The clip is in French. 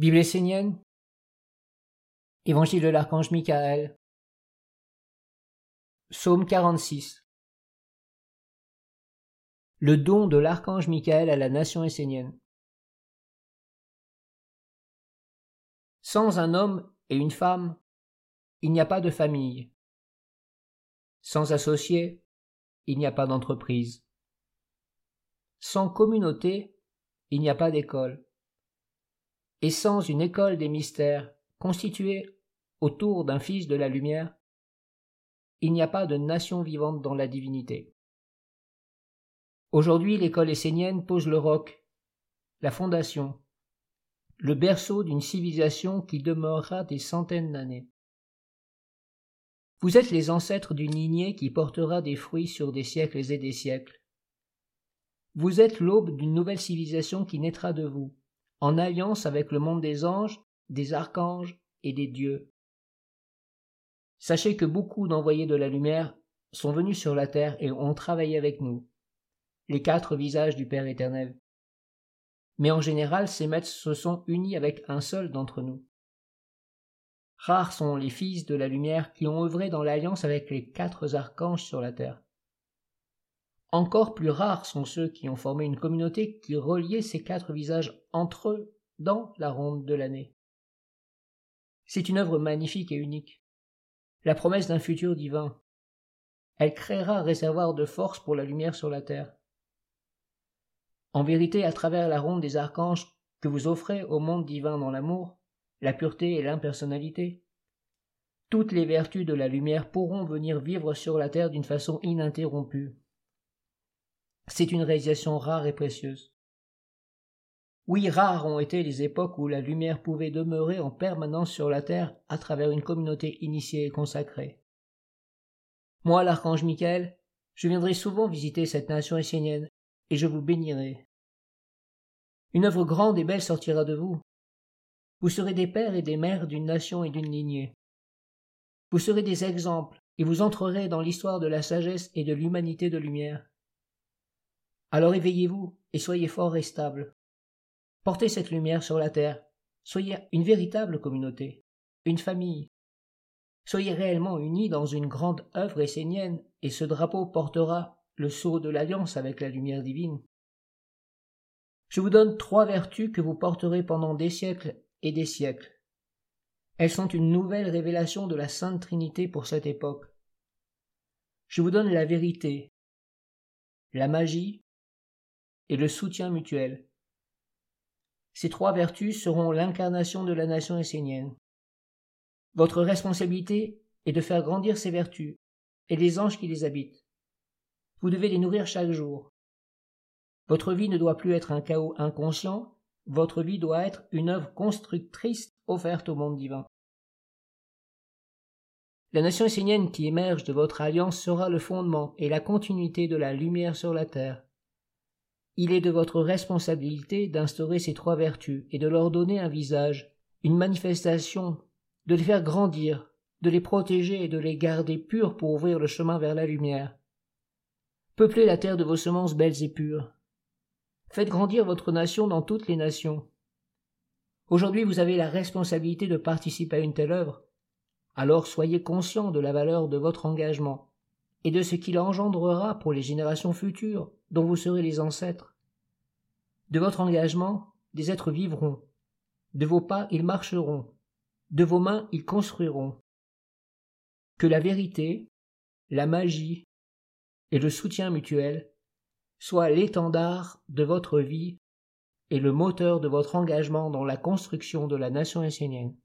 Bible essénienne, Évangile de l'archange Michael, Psaume 46. Le don de l'archange Michael à la nation essénienne. Sans un homme et une femme, il n'y a pas de famille. Sans associés, il n'y a pas d'entreprise. Sans communauté, il n'y a pas d'école et sans une école des mystères constituée autour d'un Fils de la lumière, il n'y a pas de nation vivante dans la divinité. Aujourd'hui, l'école essénienne pose le roc, la fondation, le berceau d'une civilisation qui demeurera des centaines d'années. Vous êtes les ancêtres d'une lignée qui portera des fruits sur des siècles et des siècles. Vous êtes l'aube d'une nouvelle civilisation qui naîtra de vous, en alliance avec le monde des anges, des archanges et des dieux. Sachez que beaucoup d'envoyés de la lumière sont venus sur la terre et ont travaillé avec nous, les quatre visages du Père éternel. Mais en général, ces maîtres se sont unis avec un seul d'entre nous. Rares sont les fils de la lumière qui ont œuvré dans l'alliance avec les quatre archanges sur la terre. Encore plus rares sont ceux qui ont formé une communauté qui reliait ces quatre visages entre eux dans la ronde de l'année. C'est une œuvre magnifique et unique. La promesse d'un futur divin. Elle créera un réservoir de force pour la lumière sur la terre. En vérité, à travers la ronde des archanges que vous offrez au monde divin dans l'amour, la pureté et l'impersonnalité, toutes les vertus de la lumière pourront venir vivre sur la terre d'une façon ininterrompue. C'est une réalisation rare et précieuse. Oui, rares ont été les époques où la lumière pouvait demeurer en permanence sur la terre à travers une communauté initiée et consacrée. Moi, l'archange Michael, je viendrai souvent visiter cette nation essénienne, et je vous bénirai. Une œuvre grande et belle sortira de vous. Vous serez des pères et des mères d'une nation et d'une lignée. Vous serez des exemples, et vous entrerez dans l'histoire de la sagesse et de l'humanité de lumière. Alors éveillez-vous et soyez forts et stables. Portez cette lumière sur la terre. Soyez une véritable communauté, une famille. Soyez réellement unis dans une grande œuvre essénienne, et ce drapeau portera le sceau de l'alliance avec la lumière divine. Je vous donne trois vertus que vous porterez pendant des siècles et des siècles. Elles sont une nouvelle révélation de la Sainte Trinité pour cette époque. Je vous donne la vérité, la magie et le soutien mutuel. Ces trois vertus seront l'incarnation de la nation essénienne. Votre responsabilité est de faire grandir ces vertus et les anges qui les habitent. Vous devez les nourrir chaque jour. Votre vie ne doit plus être un chaos inconscient, votre vie doit être une œuvre constructrice offerte au monde divin. La nation essénienne qui émerge de votre alliance sera le fondement et la continuité de la lumière sur la terre. Il est de votre responsabilité d'instaurer ces trois vertus et de leur donner un visage, une manifestation, de les faire grandir, de les protéger et de les garder purs pour ouvrir le chemin vers la lumière. Peuplez la terre de vos semences belles et pures. Faites grandir votre nation dans toutes les nations. Aujourd'hui vous avez la responsabilité de participer à une telle œuvre. Alors soyez conscient de la valeur de votre engagement et de ce qu'il engendrera pour les générations futures dont vous serez les ancêtres. De votre engagement, des êtres vivront. De vos pas, ils marcheront. De vos mains, ils construiront. Que la vérité, la magie et le soutien mutuel soient l'étendard de votre vie et le moteur de votre engagement dans la construction de la nation essénienne.